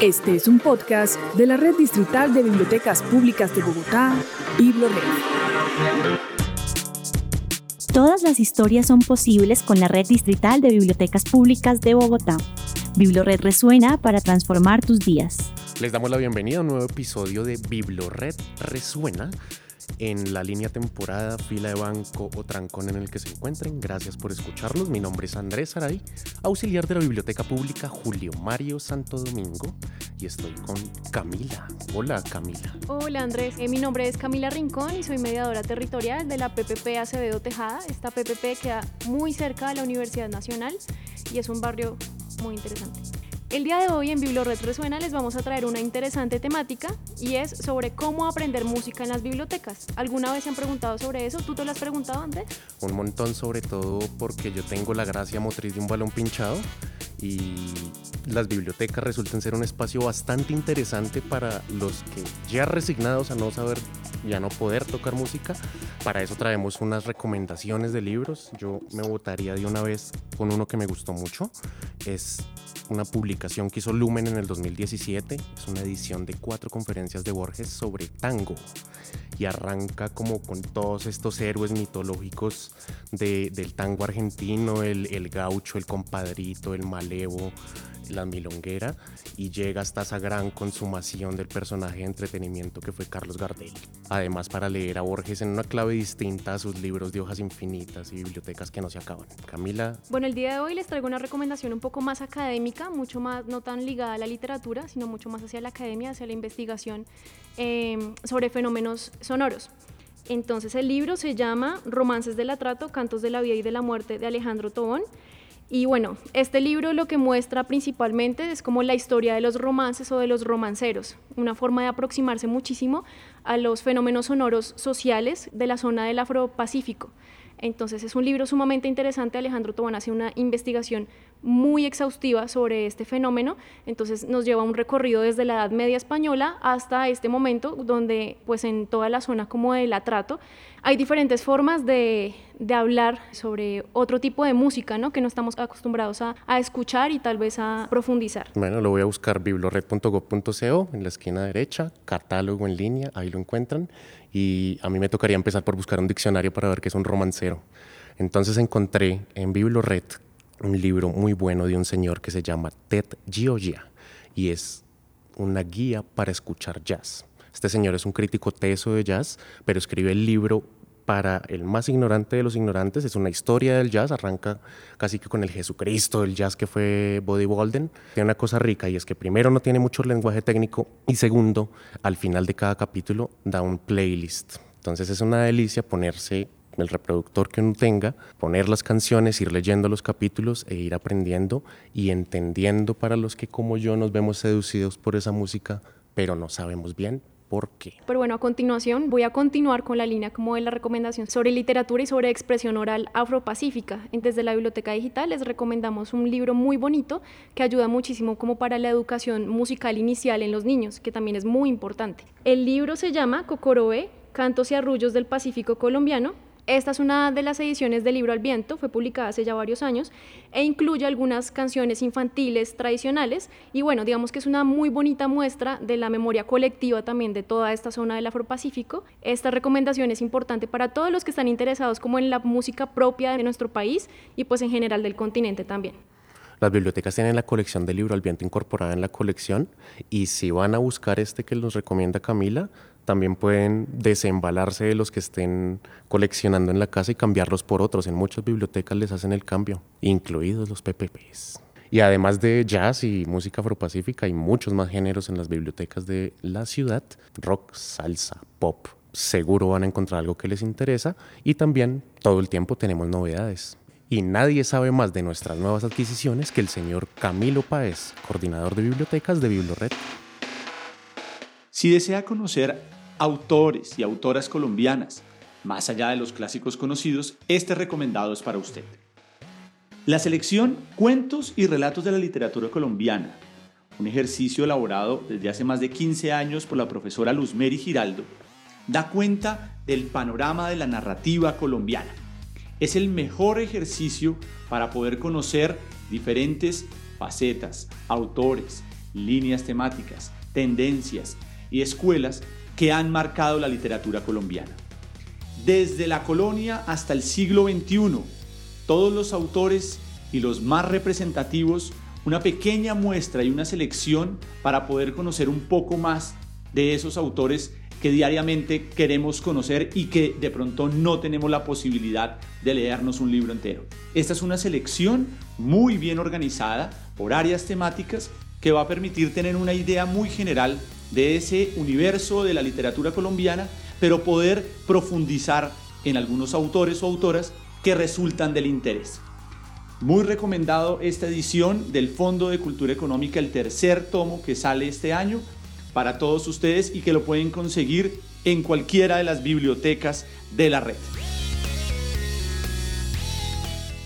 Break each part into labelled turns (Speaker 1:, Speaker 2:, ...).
Speaker 1: Este es un podcast de la Red Distrital de Bibliotecas Públicas de Bogotá, BibloRed.
Speaker 2: Todas las historias son posibles con la Red Distrital de Bibliotecas Públicas de Bogotá. BibloRed resuena para transformar tus días.
Speaker 3: Les damos la bienvenida a un nuevo episodio de BibloRed Resuena en la línea temporada, fila de banco o trancón en el que se encuentren. Gracias por escucharnos. Mi nombre es Andrés Aray, auxiliar de la Biblioteca Pública Julio Mario Santo Domingo y estoy con Camila. Hola Camila.
Speaker 4: Hola Andrés, eh, mi nombre es Camila Rincón y soy mediadora territorial de la PPP Acevedo Tejada. Esta PPP queda muy cerca de la Universidad Nacional y es un barrio muy interesante. El día de hoy en BibloRed Resuena les vamos a traer una interesante temática y es sobre cómo aprender música en las bibliotecas. ¿Alguna vez se han preguntado sobre eso? ¿Tú te lo has preguntado antes?
Speaker 3: Un montón sobre todo porque yo tengo la gracia motriz de un balón pinchado y las bibliotecas resultan ser un espacio bastante interesante para los que ya resignados a no saber y a no poder tocar música. Para eso traemos unas recomendaciones de libros. Yo me votaría de una vez con uno que me gustó mucho. Es una publicación que hizo Lumen en el 2017. Es una edición de cuatro conferencias de Borges sobre tango. Y arranca como con todos estos héroes mitológicos del tango argentino, el, el gaucho, el compadrito, el malevo, la milonguera y llega hasta esa gran consumación del personaje de entretenimiento que fue Carlos Gardel. Además para leer a Borges en una clave distinta a sus libros de hojas infinitas y bibliotecas que no se acaban. Camila.
Speaker 4: Bueno, el día de hoy les traigo una recomendación un poco más académica, mucho más no tan ligada a la literatura, sino mucho más hacia la academia, hacia la investigación em, sobre fenómenos sonoros. Entonces el libro se llama Romances del Atrato, Cantos de la Vida y de la Muerte de Alejandro Tobón. Y bueno, este libro lo que muestra principalmente es como la historia de los romances o de los romanceros, una forma de aproximarse muchísimo a los fenómenos sonoros sociales de la zona del Afro-Pacífico. Entonces es un libro sumamente interesante. Alejandro Tobón hace una investigación muy exhaustiva sobre este fenómeno. Entonces nos lleva un recorrido desde la Edad Media española hasta este momento, donde pues en toda la zona como del atrato hay diferentes formas de, de hablar sobre otro tipo de música, ¿no? Que no estamos acostumbrados a, a, escuchar y tal vez a profundizar.
Speaker 3: Bueno, lo voy a buscar biblored.gov.co en la esquina derecha, catálogo en línea, ahí lo encuentran. Y a mí me tocaría empezar por buscar un diccionario para ver qué es un romancero. Entonces encontré en Biblored un libro muy bueno de un señor que se llama Ted Gioia y es una guía para escuchar jazz. Este señor es un crítico teso de jazz, pero escribe el libro para el más ignorante de los ignorantes. Es una historia del jazz, arranca casi que con el Jesucristo del jazz que fue Buddy Walden. Tiene una cosa rica y es que primero no tiene mucho lenguaje técnico y segundo, al final de cada capítulo da un playlist. Entonces es una delicia ponerse el reproductor que uno tenga, poner las canciones, ir leyendo los capítulos e ir aprendiendo y entendiendo para los que como yo nos vemos seducidos por esa música, pero no sabemos bien por qué.
Speaker 4: Pero bueno, a continuación voy a continuar con la línea como de la recomendación sobre literatura y sobre expresión oral afropacífica. Desde la Biblioteca Digital les recomendamos un libro muy bonito que ayuda muchísimo como para la educación musical inicial en los niños, que también es muy importante. El libro se llama Cocorobe, Cantos y Arrullos del Pacífico Colombiano esta es una de las ediciones del libro al viento, fue publicada hace ya varios años e incluye algunas canciones infantiles tradicionales y bueno, digamos que es una muy bonita muestra de la memoria colectiva también de toda esta zona del Afropacífico. Esta recomendación es importante para todos los que están interesados como en la música propia de nuestro país y pues en general del continente también.
Speaker 3: Las bibliotecas tienen la colección del libro al viento incorporada en la colección y si van a buscar este que nos recomienda Camila, también pueden desembalarse de los que estén coleccionando en la casa y cambiarlos por otros. En muchas bibliotecas les hacen el cambio, incluidos los PPPs. Y además de jazz y música afropacífica, hay muchos más géneros en las bibliotecas de la ciudad. Rock, salsa, pop. Seguro van a encontrar algo que les interesa y también todo el tiempo tenemos novedades. Y nadie sabe más de nuestras nuevas adquisiciones que el señor Camilo Páez, coordinador de bibliotecas de Biblored.
Speaker 5: Si desea conocer autores y autoras colombianas, más allá de los clásicos conocidos, este recomendado es para usted. La selección Cuentos y Relatos de la Literatura Colombiana, un ejercicio elaborado desde hace más de 15 años por la profesora Luzmeri Giraldo, da cuenta del panorama de la narrativa colombiana. Es el mejor ejercicio para poder conocer diferentes facetas, autores, líneas temáticas, tendencias y escuelas que han marcado la literatura colombiana. Desde la colonia hasta el siglo XXI, todos los autores y los más representativos, una pequeña muestra y una selección para poder conocer un poco más de esos autores que diariamente queremos conocer y que de pronto no tenemos la posibilidad de leernos un libro entero. Esta es una selección muy bien organizada por áreas temáticas que va a permitir tener una idea muy general de ese universo de la literatura colombiana, pero poder profundizar en algunos autores o autoras que resultan del interés. Muy recomendado esta edición del Fondo de Cultura Económica, el tercer tomo que sale este año para todos ustedes y que lo pueden conseguir en cualquiera de las bibliotecas de la red.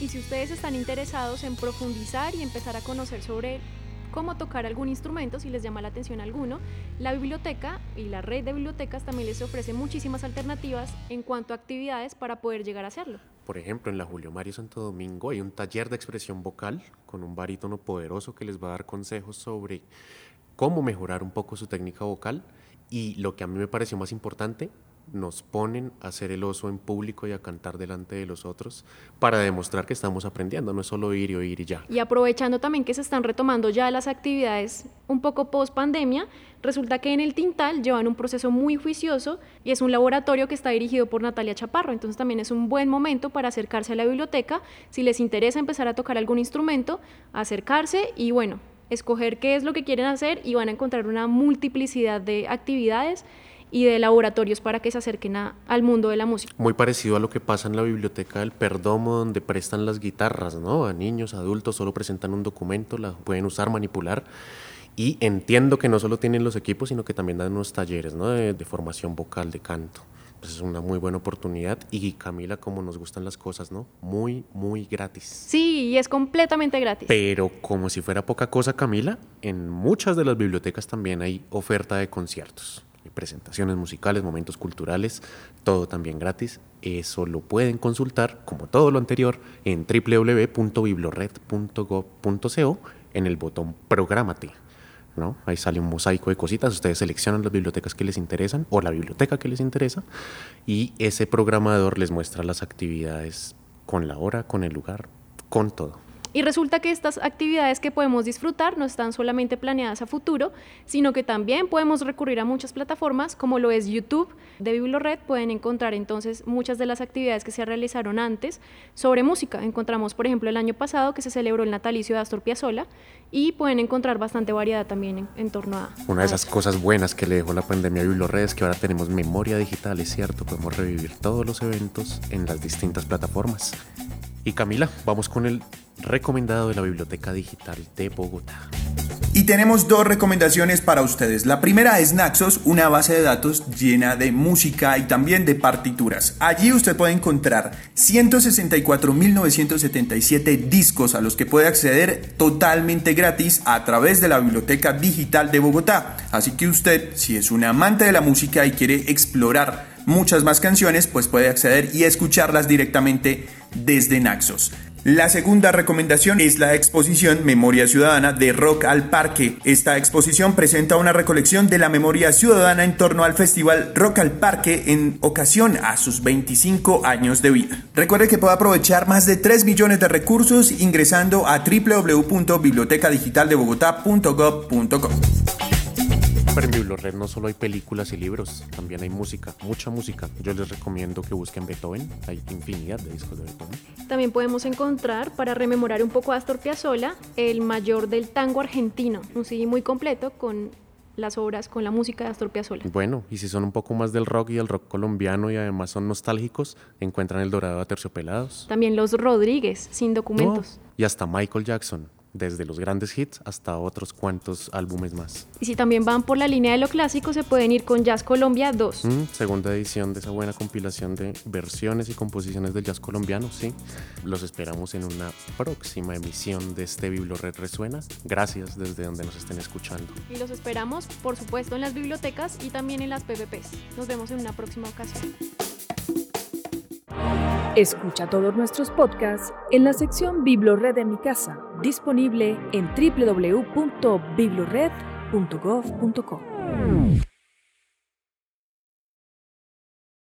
Speaker 4: Y si ustedes están interesados en profundizar y empezar a conocer sobre cómo tocar algún instrumento, si les llama la atención alguno, la biblioteca y la red de bibliotecas también les ofrece muchísimas alternativas en cuanto a actividades para poder llegar a hacerlo.
Speaker 3: Por ejemplo, en la Julio Mario Santo Domingo hay un taller de expresión vocal con un barítono poderoso que les va a dar consejos sobre cómo mejorar un poco su técnica vocal y lo que a mí me pareció más importante, nos ponen a hacer el oso en público y a cantar delante de los otros para demostrar que estamos aprendiendo, no es solo ir y oír y ya.
Speaker 4: Y aprovechando también que se están retomando ya las actividades un poco post pandemia, resulta que en el Tintal llevan un proceso muy juicioso y es un laboratorio que está dirigido por Natalia Chaparro, entonces también es un buen momento para acercarse a la biblioteca, si les interesa empezar a tocar algún instrumento, acercarse y bueno, escoger qué es lo que quieren hacer y van a encontrar una multiplicidad de actividades y de laboratorios para que se acerquen al mundo de la música.
Speaker 3: Muy parecido a lo que pasa en la biblioteca del Perdomo, donde prestan las guitarras, ¿no? A niños, adultos, solo presentan un documento, la pueden usar, manipular. Y entiendo que no solo tienen los equipos, sino que también dan unos talleres, ¿no? de formación vocal, de canto. Pues es una muy buena oportunidad y Camila, como nos gustan las cosas, ¿no? Muy, muy gratis.
Speaker 4: Sí, y es completamente gratis.
Speaker 3: Pero como si fuera poca cosa, Camila, en muchas de las bibliotecas también hay oferta de conciertos, presentaciones musicales, momentos culturales, todo también gratis. Eso lo pueden consultar, como todo lo anterior, en www.biblored.gov.co en el botón Prográmate. Ahí sale un mosaico de cositas, ustedes seleccionan las bibliotecas que les interesan o la biblioteca que les interesa y ese programador les muestra las actividades con la hora, con el lugar, con todo.
Speaker 4: Y resulta que estas actividades que podemos disfrutar no están solamente planeadas a futuro, sino que también podemos recurrir a muchas plataformas como lo es YouTube de Biblored. Pueden encontrar entonces muchas de las actividades que se realizaron antes sobre música. Encontramos, por ejemplo, el año pasado que se celebró el natalicio de Astor Piazzolla y pueden encontrar bastante variedad también en, torno a...
Speaker 3: Una de esas cosas buenas que le dejó la pandemia a Biblored es que ahora tenemos memoria digital, es cierto, podemos revivir todos los eventos en las distintas plataformas. Y Camila, vamos con el recomendado de la Biblioteca Digital de Bogotá.
Speaker 6: Y tenemos dos recomendaciones para ustedes. La primera es Naxos, una base de datos llena de música y también de partituras. Allí usted puede encontrar 164.977 discos a los que puede acceder totalmente gratis a través de la Biblioteca Digital de Bogotá. Así que usted, si es un amante de la música y quiere explorar muchas más canciones, pues puede acceder y escucharlas directamente desde Naxos. La segunda recomendación es la exposición Memoria Ciudadana de Rock al Parque. Esta exposición presenta una recolección de la memoria ciudadana en torno al festival Rock al Parque en ocasión a sus 25 años de vida. Recuerde que puede aprovechar más de 3 millones de recursos ingresando a www.bibliotecadigitaldebogotá.gov.co.
Speaker 3: En BibloRed no solo hay películas y libros, también hay música, mucha música. Yo les recomiendo que busquen Beethoven, hay infinidad de discos de Beethoven.
Speaker 4: También podemos encontrar, para rememorar un poco a Astor Piazzolla, el mayor del tango argentino, un CD muy completo con las obras con la música de Astor Piazzolla.
Speaker 3: Bueno, y si son un poco más del rock y el rock colombiano y además son nostálgicos, encuentran El Dorado a Terciopelados.
Speaker 4: También Los Rodríguez, sin documentos.
Speaker 3: y hasta Michael Jackson, desde los grandes hits hasta otros cuantos álbumes más.
Speaker 4: Y si también van por la línea de lo clásico, se pueden ir con Jazz Colombia 2.
Speaker 3: Mm, segunda edición de esa buena compilación de versiones y composiciones del jazz colombiano, sí. Los esperamos en una próxima emisión de este Biblored Resuena. Gracias desde donde nos estén escuchando.
Speaker 4: Y los esperamos, por supuesto, en las bibliotecas y también en las PPPs. Nos vemos en una próxima ocasión.
Speaker 1: Escucha todos nuestros podcasts en la sección Biblored de mi casa disponible en www.biblored.gov.co.